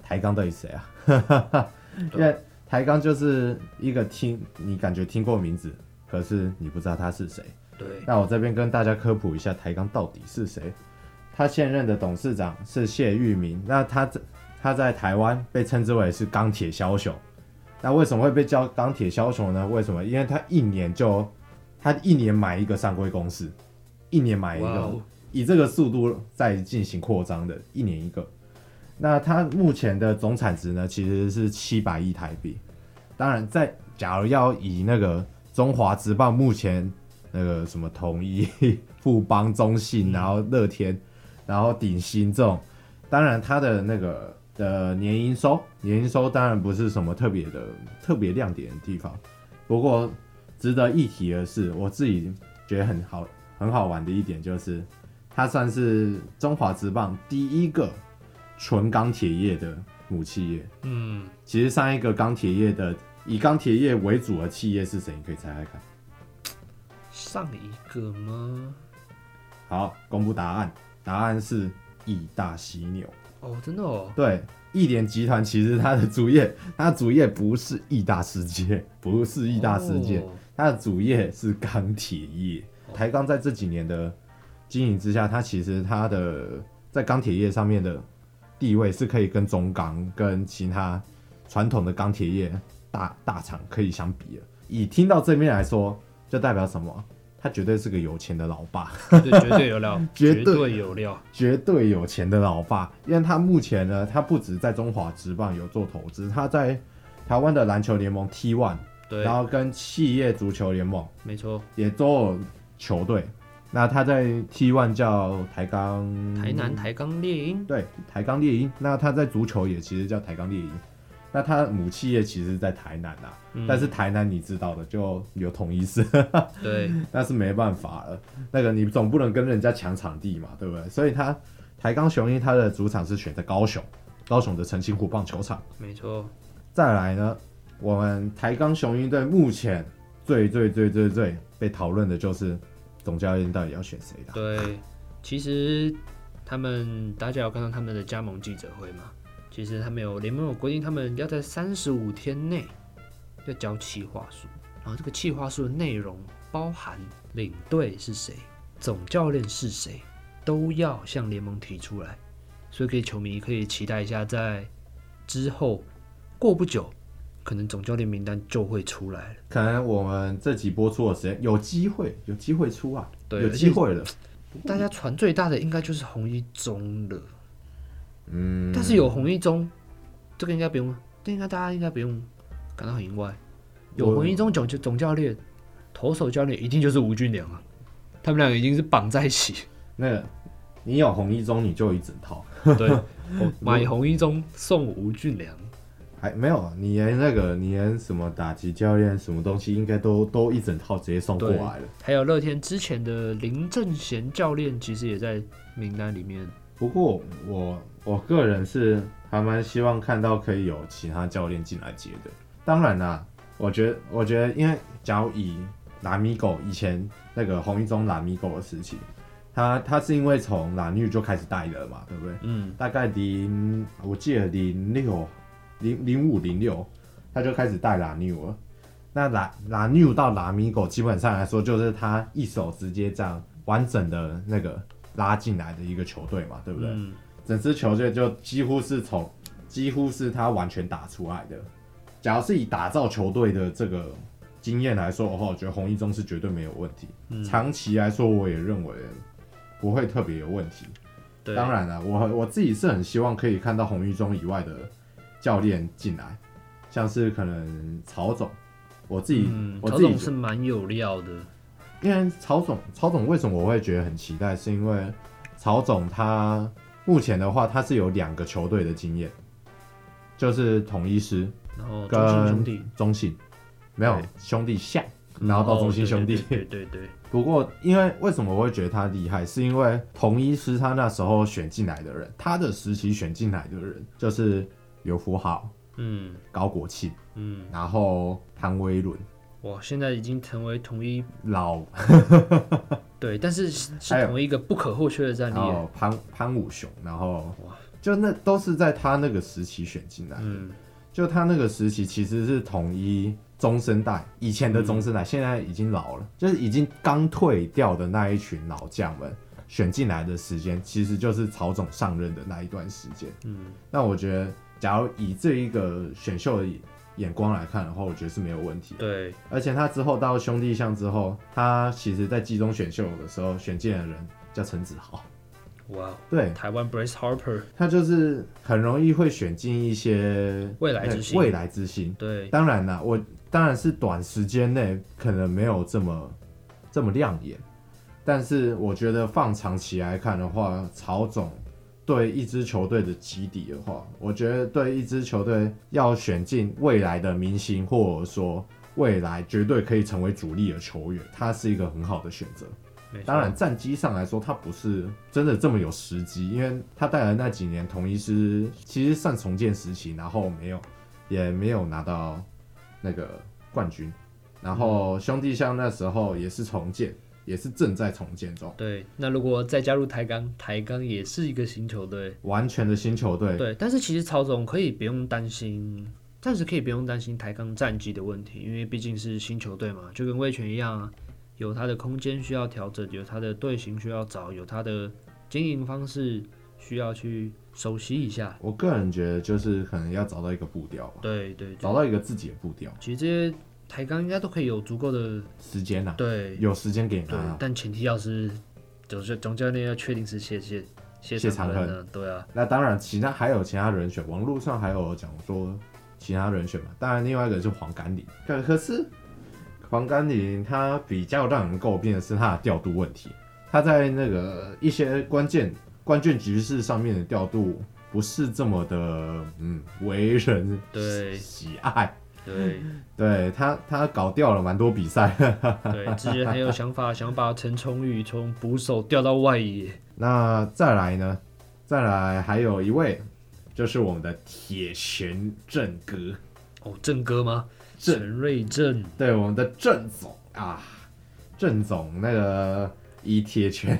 台钢到底谁啊？因为台钢就是一个听你感觉听过名字，可是你不知道他是谁。对，那我这边跟大家科普一下台钢到底是谁。他现任的董事长是谢玉明，那他在他在台湾被称之为是钢铁枭雄。那为什么会被叫钢铁枭雄呢？为什么？因为他一年就他一年买一个上柜公司，一年买一个，以这个速度在进行扩张的，一年一个。那他目前的总产值呢，其实是七百亿台币。当然，在假如要以那个中华职棒目前那个什么统一、富邦、中信，然后乐天，然后鼎新这种，当然它的那个的年营收，年营收当然不是什么特别的特别亮点的地方。不过值得一提的是，我自己觉得很好很好玩的一点就是，它算是中华职棒第一个纯钢铁业的母企业。嗯，其实上一个钢铁业的以钢铁业为主的企业是谁？你可以猜猜看。上一个吗？好，公布答案，答案是义大犀牛。哦，真的哦。对，义联集团其实它的主业，它的主业不是义大世界，不是义大世界，哦、它的主业是钢铁业。台钢在这几年的经营之下，它其实它的在钢铁业上面的地位是可以跟中钢跟其他传统的钢铁业大大厂可以相比了。以听到这边来说，就代表什么？他绝对是个有钱的老爸，对，绝对有料，绝对，有料，绝对有钱的老爸。因为他目前呢，他不止在中华职棒有做投资，他在台湾的篮球联盟 T1，对，然后跟企业足球联盟，没错，也都有球队。那他在 T One 叫台钢，台南台钢猎鹰，对，台钢猎鹰。那他在足球也其实叫台钢猎鹰。那他母企业其实在台南啊，嗯、但是台南你知道的就有统一狮，对，那是没办法了。那个你总不能跟人家抢场地嘛，对不对？所以他台钢雄鹰他的主场是选在高雄，高雄的澄清湖棒球场，没错。再来呢，我们台钢雄鹰队目前最最最最最被讨论的就是总教练到底要选谁的？对，其实他们大家有看到他们的加盟记者会吗？其实他们有联盟有规定，他们要在三十五天内要交企划书，然后这个企划书的内容包含领队是谁、总教练是谁，都要向联盟提出来。所以可以球迷可以期待一下，在之后过不久，可能总教练名单就会出来了。可能我们这集播出的时间有机会，有机会出啊，对，有机会了。大家传最大的应该就是红一中了。嗯，但是有红一中，这个应该不用，这应该大家应该不用感到很意外。有红一中总总教练，投手教练一定就是吴俊良啊，他们两个已经是绑在一起。那个，你有红一中，你就一整套。对，买红一中送吴俊良，还没有，你连那个，你连什么打击教练，什么东西，应该都都一整套直接送过来了。还有乐天之前的林正贤教练，其实也在名单里面。不过我我个人是还蛮希望看到可以有其他教练进来接的。当然啦，我觉得我觉得，因为假如以拉米狗以前那个红一中拉米狗的时期，他他是因为从拉纽就开始带的嘛，对不对？嗯。大概零我记得零六零零五零六，他就开始带拉纽了。那拉拉纽到拉米狗基本上来说，就是他一手直接这样完整的那个。拉进来的一个球队嘛，对不对？嗯、整支球队就几乎是从，几乎是他完全打出来的。假如是以打造球队的这个经验来说的话，我觉得洪一中是绝对没有问题。嗯、长期来说，我也认为不会特别有问题。当然了，我我自己是很希望可以看到洪一中以外的教练进来，像是可能曹总，我自己，嗯、我自己曹总是蛮有料的。因为曹总，曹总为什么我会觉得很期待？是因为曹总他目前的话，他是有两个球队的经验，就是统一师，然后中信兄弟，中信没有兄弟下，然后到中信兄弟，对对对。不过，因为为什么我会觉得他厉害？是因为统一师他那时候选进来的人，他的时期选进来的人就是刘福豪，嗯，高国庆，嗯，然后潘威伦。哇，现在已经成为统一老，对，但是是统一一个不可或缺的战力。哦，潘潘武雄，然后哇，就那都是在他那个时期选进来的。嗯，就他那个时期其实是统一中生代，以前的中生代，嗯、现在已经老了，就是已经刚退掉的那一群老将们选进来的时间，其实就是曹总上任的那一段时间。嗯，那我觉得，假如以这一个选秀。眼光来看的话，我觉得是没有问题。对，而且他之后到兄弟象之后，他其实在季中选秀的时候选进的人叫陈子豪。哇，对，台湾 Bryce Harper，他就是很容易会选进一些未来之星未来之星。对，当然啦，我当然是短时间内可能没有这么这么亮眼，但是我觉得放长期来看的话，曹总对一支球队的基底的话，我觉得对一支球队要选进未来的明星，或者说未来绝对可以成为主力的球员，他是一个很好的选择。当然，战绩上来说，他不是真的这么有时机，因为他带来那几年同一狮其实算重建时期，然后没有，也没有拿到那个冠军，然后兄弟像那时候也是重建，也是正在重建中，对。那如果再加入台钢，台钢也是一个新球队，完全的新球队。对。但是其实曹总可以不用担心，暂时可以不用担心台钢战绩的问题，因为毕竟是新球队嘛，就跟威权一样啊。有他的空间需要调整，有他的队形需要找，有他的经营方式需要去熟悉一下。我个人觉得就是可能要找到一个步调吧，对对，找到一个自己的步调。其实这些台钢应该都可以有足够的时间呐，对，有时间给你对，但前提要是就是总教练要确定是谢谢谢谢长亨，对啊。那当然，其他还有其他人选，网络上还有讲说其他人选嘛。当然，另外一个是黄甘霖，可可是。黄甘霖他比较让人诟病的是他的调度问题，他在那个一些关键关键局势上面的调度不是这么的嗯为人对喜爱，对。对他他搞掉了蛮多比赛，对之前很有想法想把陈崇宇从捕手调到外野，那再来呢？再来还有一位就是我们的铁拳正哥。哦，正哥吗？陈瑞正，对我们的郑总。啊，郑总那个以铁拳，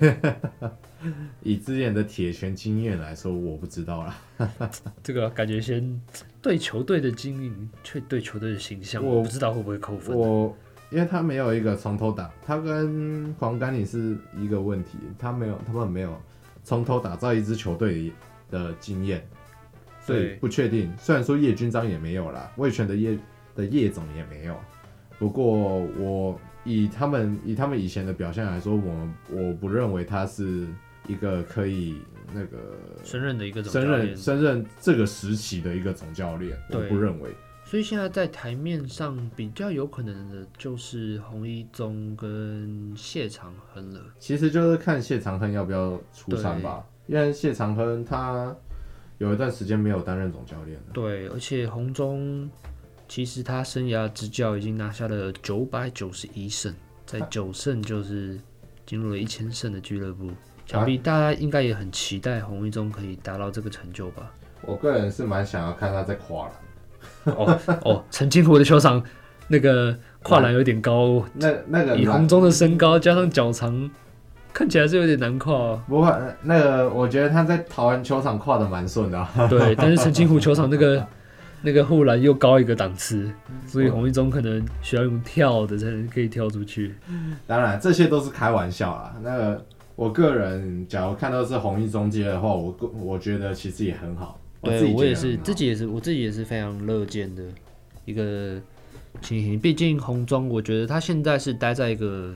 以之前的铁拳经验来说，我不知道啦。这个感觉先对球队的经营，却对球队的形象，我不知道会不会扣分。我因为他没有一个从头打，他跟黄甘岭是一个问题，他没有，他们没有从头打造一支球队的经验，所以不确定。虽然说叶军章也没有啦，魏权的叶。的叶总也没有，不过我以他们以他们以前的表现来说，我我不认为他是一个可以那个胜任的一个胜任胜任这个时期的一个总教练，我不认为。所以现在在台面上比较有可能的就是洪一中跟谢长亨了。其实就是看谢长亨要不要出山吧，因为谢长亨他有一段时间没有担任总教练了。对，而且洪中。其实他生涯执教已经拿下了九百九十一胜，在九胜就是进入了一千胜的俱乐部。想必大家应该也很期待洪一中可以达到这个成就吧？我个人是蛮想要看他在跨栏。哦哦，澄清湖的球场那个跨栏有点高，那那个以洪中的身高加上脚长，看起来是有点难跨哦。不过那个我觉得他在桃园球场跨的蛮顺的啊。对，但是澄清湖球场那个。那个护栏又高一个档次，所以洪一中可能需要用跳的才能可以跳出去。当然，这些都是开玩笑啦。那个，我个人假如看到是红衣中介的话，我我觉得其实也很好。对，我，我也是，自己也是，我自己也是非常乐见的一个情形。毕竟红中，我觉得他现在是待在一个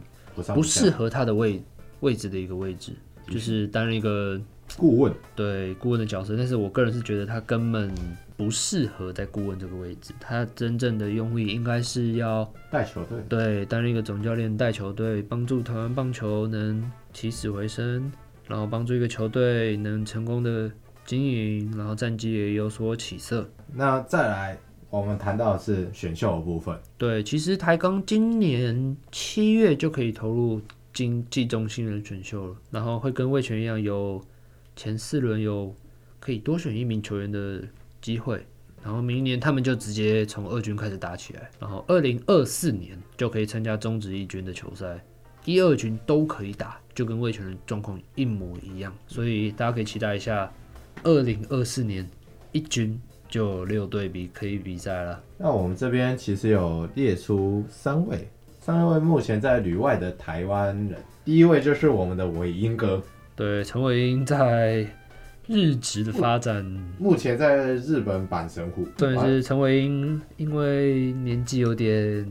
不适合他的位位置的一个位置，就是担任一个顾问，对顾问的角色。但是我个人是觉得他根本。不适合在顾问这个位置，他真正的用意应该是要带球队，对，担任一个总教练，带球队，帮助台湾棒球能起死回生，然后帮助一个球队能成功的经营，然后战绩也有所起色。那再来，我们谈到的是选秀的部分。对，其实台钢今年七月就可以投入经济中新人选秀了，然后会跟魏全一样，有前四轮有可以多选一名球员的机会，然后明年他们就直接从二军开始打起来，然后二零二四年就可以参加中职一军的球赛，一二军都可以打，就跟魏权的状况一模一样，所以大家可以期待一下，二零二四年一军就有六队比可以比赛了。那我们这边其实有列出三位，三位目前在旅外的台湾人，第一位就是我们的韦英哥，对，陈伟英在。日职的发展，目前在日本阪神虎，对，是陈伟英，因为年纪有点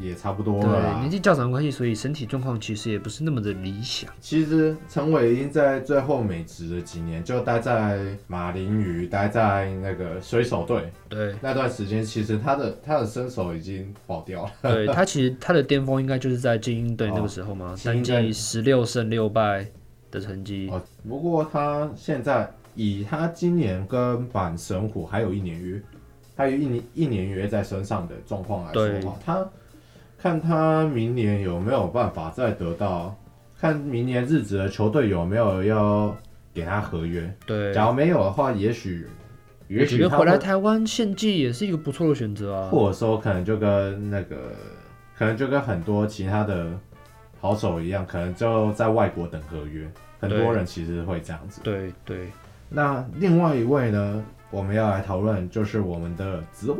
也差不多了，对，年纪较长的关系，所以身体状况其实也不是那么的理想。其实陈伟英在最后美职的几年，就待在马林鱼，待在那个水手队，对，那段时间其实他的他的身手已经爆掉了。对，他其实他的巅峰应该就是在精英队那个时候嘛，单季十六胜六败。的成绩哦，不过他现在以他今年跟板神虎还有一年约，还有一年一年约在身上的状况来说的话，他看他明年有没有办法再得到，看明年日子的球队有没有要给他合约。对，假如没有的话，也许也许他回来台湾献祭也是一个不错的选择啊。或者说，可能就跟那个，可能就跟很多其他的。好手一样，可能就在外国等合约，很多人其实会这样子。对对。那另外一位呢，我们要来讨论就是我们的紫伟，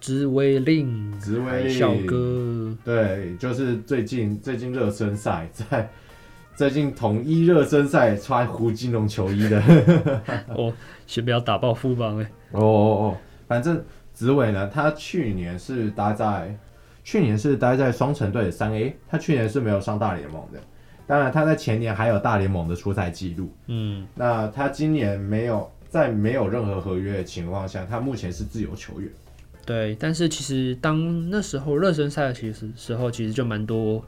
紫葳令，紫葳令小哥。对，就是最近最近热身赛，在最近统一热身赛穿胡金龙球衣的。哦，先不要打爆富邦哎。哦哦哦，反正紫葳呢，他去年是搭在。去年是待在双城队的三 A，他去年是没有上大联盟的。当然，他在前年还有大联盟的出赛记录。嗯，那他今年没有在没有任何合约的情况下，他目前是自由球员。对，但是其实当那时候热身赛的其实时候，其实就蛮多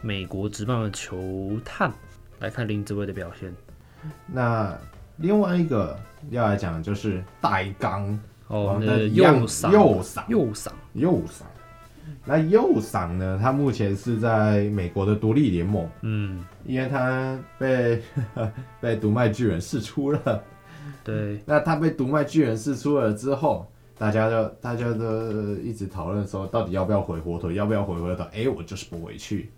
美国职棒的球探来看林子崴的表现。那另外一个要来讲的就是戴刚哦，那个右嗓右嗓右嗓右嗓。那右嗓呢？他目前是在美国的独立联盟，嗯，因为他被 被读卖巨人释出了，对。那他被读卖巨人释出了之后，大家就大家都一直讨论说，到底要不要回火腿，要不要回火腿？哎、欸，我就是不回去，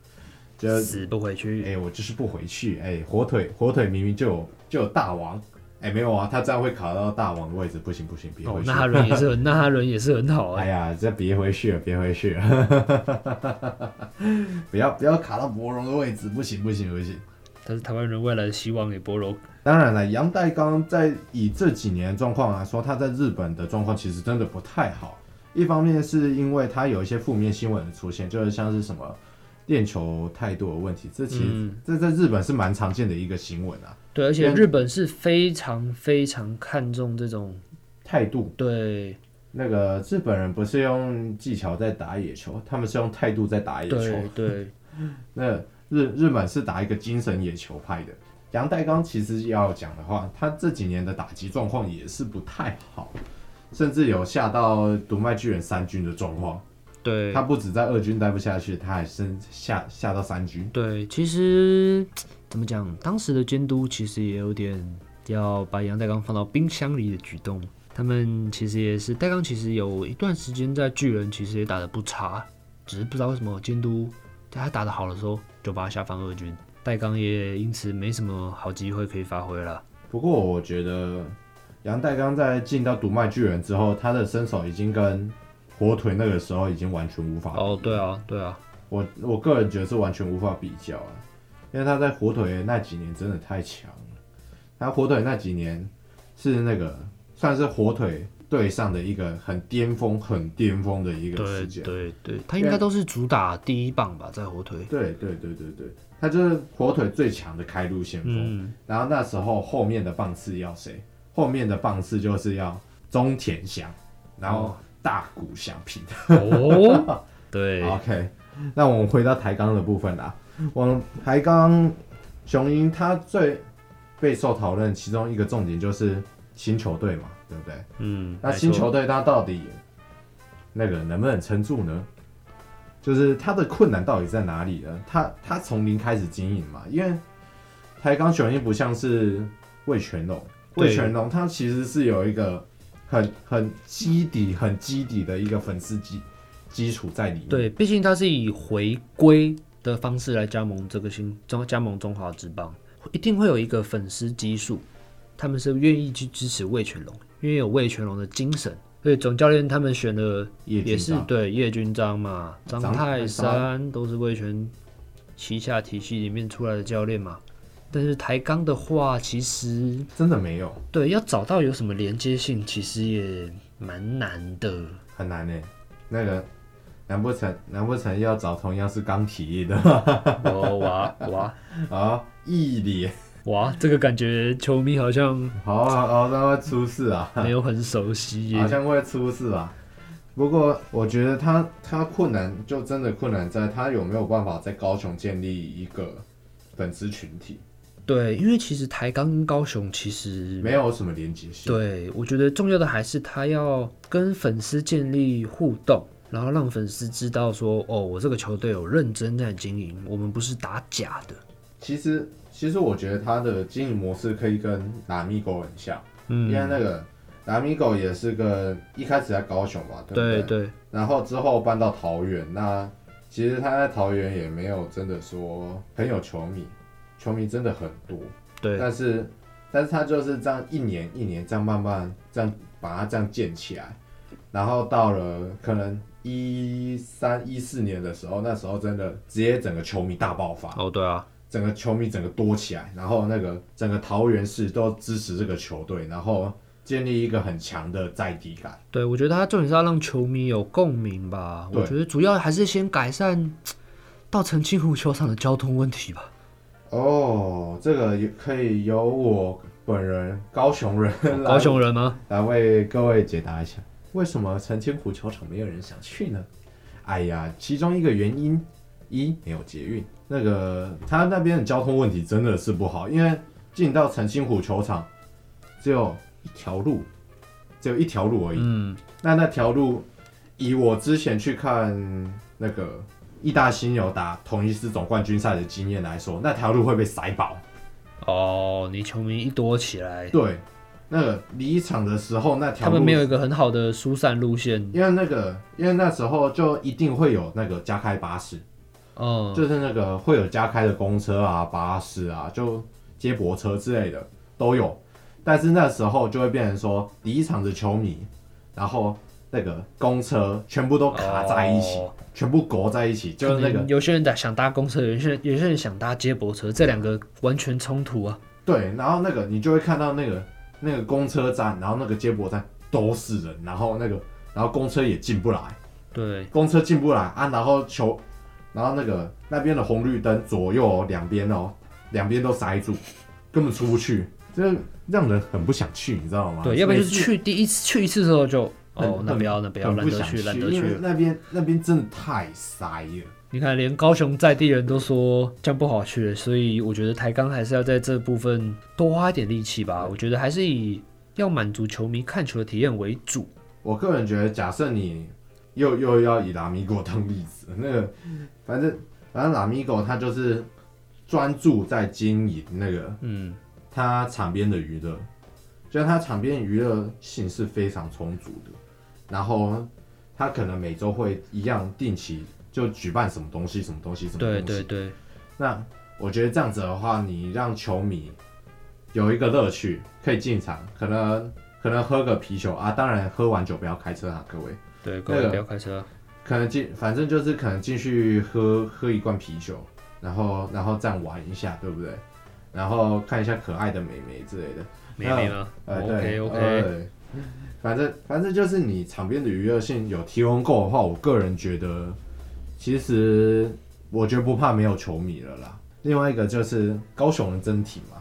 就死不回去。哎、欸，我就是不回去。哎、欸，火腿火腿明明就有就有大王。哎、欸，没有啊，他这样会卡到大王的位置，不行不行，别回去。那哈伦也是很，那哈伦也是很好、欸。哎呀，这别回去了，别回去了，不要不要卡到博荣的位置，不行不行不行。但是台湾人未来的希望给博荣。当然了，杨代刚在以这几年状况来说，他在日本的状况其实真的不太好。一方面是因为他有一些负面新闻的出现，就是像是什么。练球态度的问题，这其实这在日本是蛮常见的一个新闻啊。对，而且日本是非常非常看重这种态度。对，那个日本人不是用技巧在打野球，他们是用态度在打野球。对，对 那日日本是打一个精神野球派的。阳岱钢其实要讲的话，他这几年的打击状况也是不太好，甚至有下到读卖巨人三军的状况。对，他不止在二军待不下去，他还升下下到三军。对，其实怎么讲，当时的监督其实也有点要把杨代刚放到冰箱里的举动。他们其实也是，代刚其实有一段时间在巨人其实也打得不差，只是不知道为什么监督在他打得好的时候就把他下放二军，代刚也因此没什么好机会可以发挥了。不过我觉得杨代刚在进到读卖巨人之后，他的身手已经跟火腿那个时候已经完全无法哦，对啊，对啊，我我个人觉得是完全无法比较啊，因为他在火腿那几年真的太强了。他火腿那几年是那个算是火腿队上的一个很巅峰、很巅峰的一个时间。对对对，他应该都是主打第一棒吧，在火腿。对对对对对，他就是火腿最强的开路先锋。嗯。然后那时候后面的棒次要谁？后面的棒次就是要中田翔，然后。哦大谷翔平 哦，对，OK，那我们回到抬杠的部分啦。我们台钢雄鹰，他最备受讨论，其中一个重点就是新球队嘛，对不对？嗯，那新球队他到底那个能不能撑住呢？就是他的困难到底在哪里呢？他他从零开始经营嘛，因为台钢雄鹰不像是魏全龙，魏全龙他其实是有一个。很很基底，很基底的一个粉丝基基础在里面。对，毕竟他是以回归的方式来加盟这个新中加盟中华职棒，一定会有一个粉丝基数，他们是愿意去支持魏全龙，因为有魏全龙的精神。所以总教练他们选的也是对叶君章嘛，张泰山都是魏全旗下体系里面出来的教练嘛。但是台钢的话，其实真的没有，对要找到有什么连接性，其实也蛮难的，很难呢。那个难不成难不成要找同样是钢体的？哦哇哇啊！毅力哇，这个感觉球迷好像好好好，那会出事啊！没有很熟悉耶，好像会出事啊。不过我觉得他他困难就真的困难在他有没有办法在高雄建立一个粉丝群体。对，因为其实台钢跟高雄其实没有什么连接性。对，我觉得重要的还是他要跟粉丝建立互动，然后让粉丝知道说，哦，我这个球队有认真在经营，我们不是打假的。其实，其实我觉得他的经营模式可以跟拉米狗很像，嗯，因为那个拉米狗也是个一开始在高雄嘛，对不对？对对。然后之后搬到桃园，那其实他在桃园也没有真的说很有球迷。球迷真的很多，对，但是，但是他就是这样一年一年这样慢慢这样把它这样建起来，然后到了可能一三一四年的时候，那时候真的直接整个球迷大爆发哦，对啊，整个球迷整个多起来，然后那个整个桃园市都支持这个球队，然后建立一个很强的在地感。对，我觉得他重点是要让球迷有共鸣吧，我觉得主要还是先改善到澄清湖球场的交通问题吧。哦，这个也可以由我本人高雄人，高雄人吗？来为各位解答一下，为什么澄清湖球场没有人想去呢？哎呀，其中一个原因，一没有捷运，那个他那边的交通问题真的是不好，因为进到澄清湖球场只有一条路，只有一条路而已。嗯，那那条路，以我之前去看那个。义大犀牛打同一次总冠军赛的经验来说，那条路会被塞爆。哦，你球迷一多起来，对，那个离场的时候，那条他们没有一个很好的疏散路线，因为那个，因为那时候就一定会有那个加开巴士，哦、嗯，就是那个会有加开的公车啊、巴士啊，就接驳车之类的都有，但是那时候就会变成说离场的球迷，然后。那个公车全部都卡在一起，哦、全部裹在一起，就是那个有些人想搭公车，有些人有些人想搭接驳车，这两个完全冲突啊。对，然后那个你就会看到那个那个公车站，然后那个接驳站都是人，然后那个然后公车也进不来，对，公车进不来啊，然后球，然后那个那边的红绿灯左右两边哦，两边都塞住，根本出不去，这让人很不想去，你知道吗？对，要不然就是去第一次去一次之后就。哦，那不要，那不要，懒得去，懒得去。那边那边真的太塞了。你看，连高雄在地人都说这样不好去，所以我觉得台钢还是要在这部分多花一点力气吧。我觉得还是以要满足球迷看球的体验为主。我个人觉得，假设你又又要以拉米狗当例子，那个反正反正拉米狗他就是专注在经营那个，嗯，他场边的娱乐，就他场边娱乐性是非常充足的。然后他可能每周会一样定期就举办什么东西，什么东西，什么东西。对对对。那我觉得这样子的话，你让球迷有一个乐趣，可以进场，可能可能喝个啤酒啊，当然喝完酒不要开车啊，各位。对，各位不要开车。可能进，反正就是可能进去喝喝一罐啤酒，然后然后这样玩一下，对不对？然后看一下可爱的美眉之类的。美眉吗？呃，对 OK OK。呃反正反正就是你场边的娱乐性有提供够的话，我个人觉得，其实我觉得不怕没有球迷了啦。另外一个就是高雄的真挺嘛，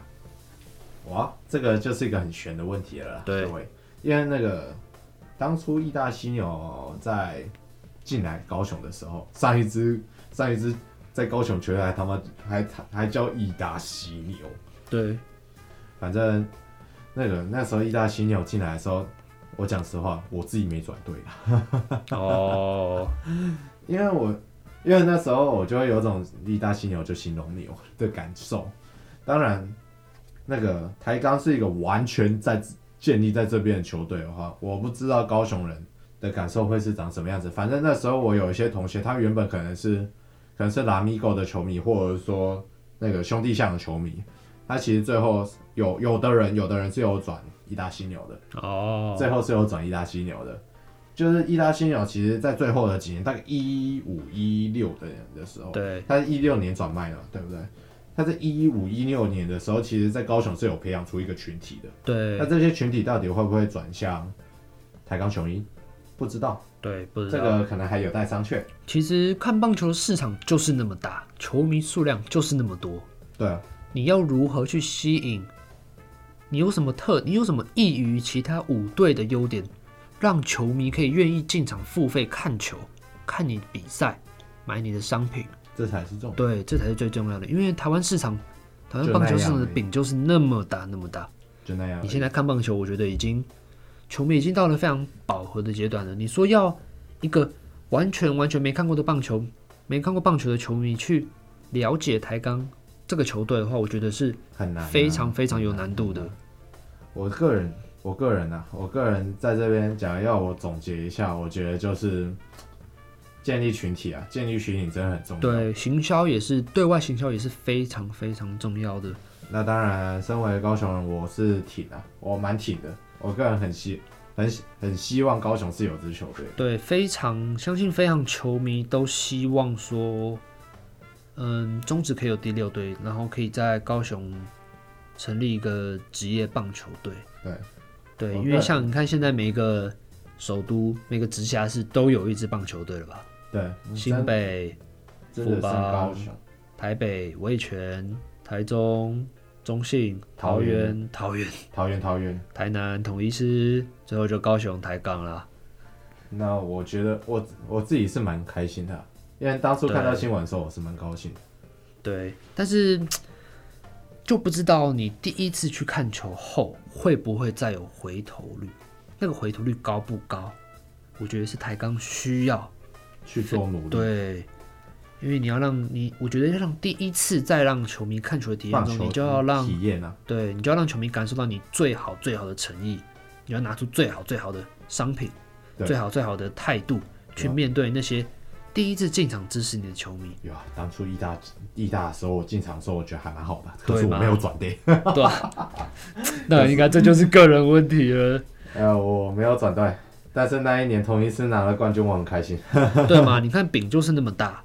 哇，这个就是一个很悬的问题了啦。对，因为那个当初义大犀牛在进来高雄的时候，上一支上一支在高雄球队还他妈还还叫义大犀牛。对，反正那个那时候义大犀牛进来的时候。我讲实话，我自己没转队啦。哦，因为我因为那时候我就会有种力大犀牛就形容你的感受。当然，那个台钢是一个完全在建立在这边的球队的话，我不知道高雄人的感受会是长什么样子。反正那时候我有一些同学，他原本可能是可能是拉米狗的球迷，或者说那个兄弟象的球迷，他其实最后有有的人有的人是有转。义大犀牛的哦，oh. 最后是有转义大犀牛的，就是义大犀牛，其实在最后的几年，大概一五一六的年的时候，对，他是一六年转卖了，对不对？他在一五一六年的时候，其实在高雄是有培养出一个群体的。对那这些群体到底会不会转向台钢雄鹰？不知道，对，不知道这。个可能还有待商榷。其实看棒球的市场就是那么大，球迷数量就是那么多，对啊，你要如何去吸引？你有什么特？你有什么异于其他五队的优点，让球迷可以愿意进场付费看球、看你比赛、买你的商品？这才是重点。对，这才是最重要的。因为台湾市场，台湾棒球市场的饼就是那么大，那么大。就那样。你现在看棒球，我觉得已经球迷已经到了非常饱和的阶段了。你说要一个完全完全没看过的棒球、没看过棒球的球迷去了解台钢这个球队的话，我觉得是很难啊，非常非常有难度的。我个人，我个人啊，我个人在这边讲，要我总结一下，我觉得就是建立群体啊，建立群体真的很重要。，对，行销也是对外行销也是非常非常重要的。那当然，身为高雄人，我是挺啊，我蛮挺的。我个人很希很很希望高雄是有支球队。对，非常相信，非常球迷都希望说，嗯，中职可以有第六队，然后可以在高雄成立一个职业棒球队。对，对，因为像你看，现在每一个首都、每个直辖市都有一支棒球队了吧？对，新北、富邦高雄，台北、味全、台中、中信、桃桃园园、桃园、桃园桃园。台南统一狮，最后就高雄台钢啦。那我觉得我我自己是蛮开心的啊，因为当初看到新闻的时候，我是蛮高兴的。对，但是就不知道你第一次去看球后会不会再有回头率，那个回头率高不高？我觉得是台钢需要去做努力，对，因为你要让你，我觉得要让第一次再让球迷看球的体验中，你就要让体验啊，对，你就要让球迷感受到你最好最好的诚意，你要拿出最好最好的商品，最好最好的态度去面对那些第一次进场支持你的球迷。有啊，当初意大意大的时候，我进场的时候，我觉得还蛮好的，可是我没有转队，对啊，那应该这就是个人问题了，呃，我没有转队，但是那一年同一次拿了冠军，我很开心。对嘛？你看饼就是那么大，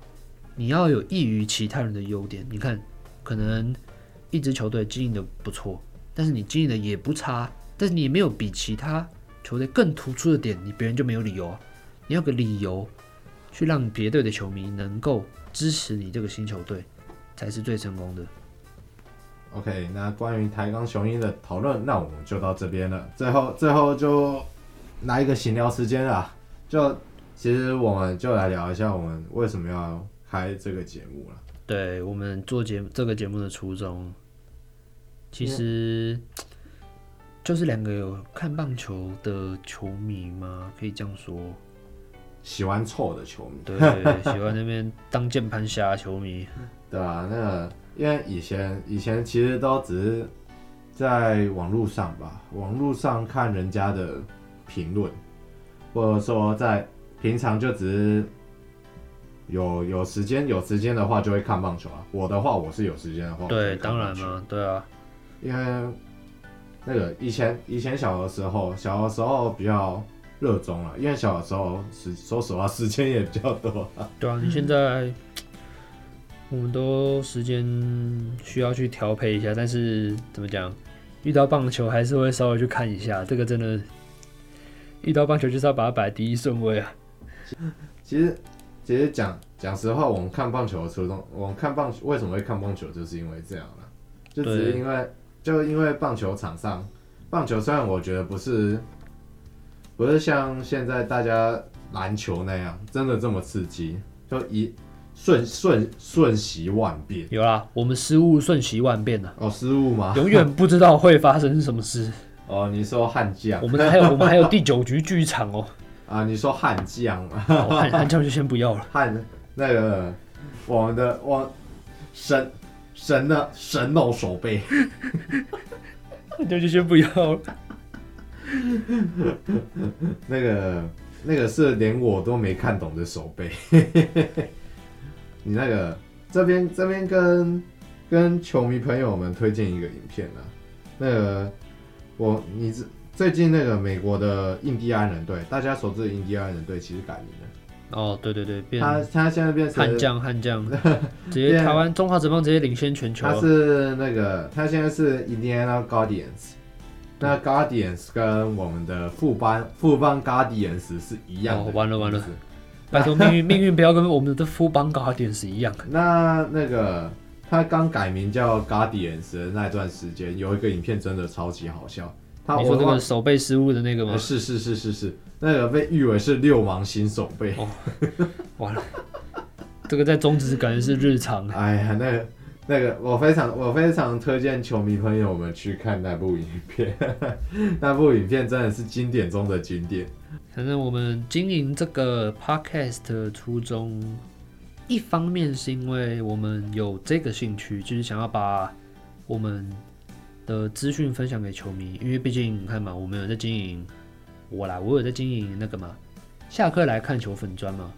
你要有异于其他人的优点。你看，可能一支球队经营的不错，但是你经营的也不差，但是你也没有比其他球队更突出的点，你别人就没有理由啊。你要个理由去让别队的球迷能够支持你这个新球队，才是最成功的。OK，那关于台钢雄鹰的讨论，那我们就到这边了。最后，最后就来一个闲聊时间啊。就其实我们就来聊一下，我们为什么要开这个节目了。对我们做节这个节目的初衷，其实就是两个有看棒球的球迷吗，可以这样说。喜欢臭的球迷，对，喜欢那边当键盘侠球迷。对啊，那个因为以前以前其实都只是在网络上吧，网络上看人家的评论，或者说在平常就只是有有时间有时间的话就会看棒球啊。我的话，我是有时间的话，对，当然了，对啊，因为那个以前以前小的时候，小的时候比较热衷了，因为小的时候时说实话时间也比较多啊。对啊，你现在我们都时间需要去调配一下，但是怎么讲，遇到棒球还是会稍微去看一下。这个真的遇到棒球就是要把它摆第一顺位啊。其实其实讲讲实话，我们看棒球的初衷，我们看棒球为什么会看棒球，就是因为这样了，就只是因为就因为棒球场上，棒球虽然我觉得不是不是像现在大家篮球那样真的这么刺激，就一瞬瞬瞬息万变。有啦，我们失误瞬息万变啊，哦，失误吗？永远不知道会发生什么事。哦，你说悍将我们还有我们还有第九局剧场哦，啊？你说悍将哦悍悍将就先不要了。悍那个我们的我神神的神弄手背。悍将就先不要了。那个那个是连我都没看懂的手背，你那个这边这边跟跟球迷朋友们推荐一个影片啊，那个我你最最近那个美国的印第安人队，大家熟知的印第安人队其实改名了，哦，对对对，变他他现在变成悍将悍将，直接台湾中华职棒直接领先全球。他是那个，他现在是 Indiana Guardians，那 Guardians 跟我们的副班副班 Guardians 是一样的。哦，完了完了，拜托命运 命运不要跟我们的副班 Guardians 一样。那那个他刚改名叫 Guardians 的那段时间，有一个影片真的超级好笑。他你说那个手背失误的那个吗？是是是是是，那个被誉为是六芒星手背。哦，完了，这个在中职感觉是日常。哎呀，那个那个，我非常我非常推荐球迷朋友们去看那部影片，那部影片真的是经典中的经典。反正我们经营这个 podcast 的初衷，一方面是因为我们有这个兴趣，就是想要把我们。的资讯分享给球迷，因为毕竟你看嘛，我们有在经营，我啦，我有在经营那个嘛，下课来看球粉砖嘛，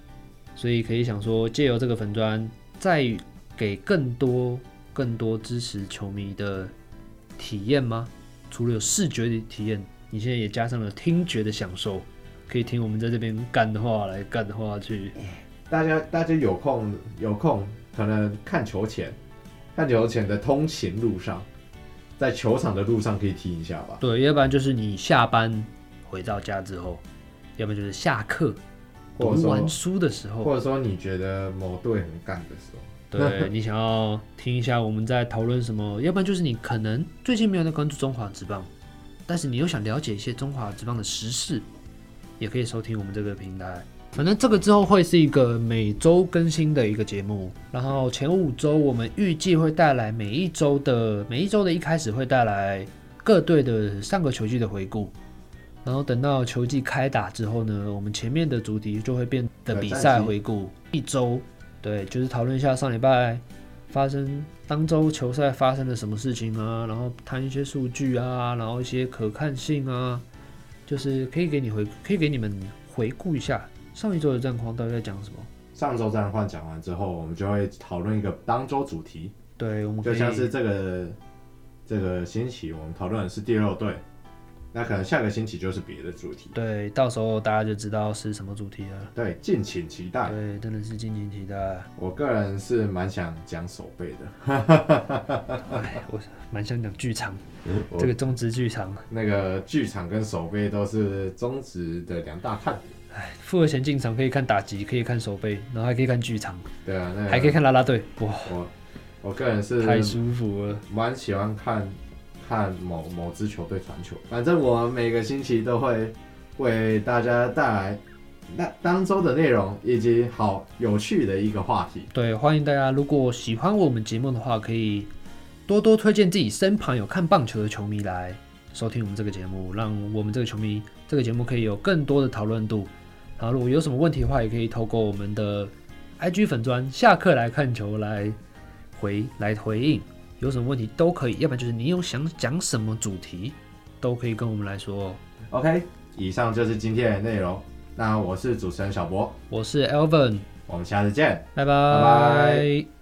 所以可以想说借由这个粉砖在给更多更多支持球迷的体验吗？除了有视觉的体验，你现在也加上了听觉的享受，可以听我们在这边干的话来干的话去。大家大家有空有空，可能看球前，看球前的通勤路上。在球场的路上可以听一下吧。对，要不然就是你下班回到家之后，要不然就是下课读完书的时候，或者说你觉得某队很干的时候，对 你想要听一下我们在讨论什么，要不然就是你可能最近没有在关注中华职棒，但是你又想了解一些中华职棒的时事，也可以收听我们这个平台。反正这个之后会是一个每周更新的一个节目，然后前五周我们预计会带来每一周的每一周的一开始会带来各队的上个球季的回顾，然后等到球季开打之后呢，我们前面的主题就会变得比赛回顾一周，对，就是讨论一下上礼拜发生当周球赛发生了什么事情啊，然后谈一些数据啊，然后一些可看性啊，就是可以给你回可以给你们回顾一下。上一周的战况到底在讲什么？上周战况讲完之后，我们就会讨论一个当周主题。对，我们就像是这个这个星期我们讨论的是第六队，那可能下个星期就是别的主题。对，到时候大家就知道是什么主题了。对，敬请期待。对，真的是敬请期待。我个人是蛮想讲手背的，哎，我蛮想讲剧场，这个中职剧场，那个剧场跟手背都是中职的两大看点。哎，付了钱进场可以看打击，可以看手背，然后还可以看剧场。对啊，那个、还可以看啦啦队。哇，我我个人是太舒服了，蛮喜欢看看某某支球队传球。反正我每个星期都会为大家带来那当周的内容以及好有趣的一个话题。对，欢迎大家，如果喜欢我们节目的话，可以多多推荐自己身旁有看棒球的球迷来收听我们这个节目，让我们这个球迷这个节目可以有更多的讨论度。然后如果有什么问题的话，也可以透过我们的 IG 粉砖下课来看球来回来回应，有什么问题都可以，要不然就是你有想讲什么主题，都可以跟我们来说。OK，以上就是今天的内容。那我是主持人小博，我是 Alvin，我们下次见，拜拜。拜拜。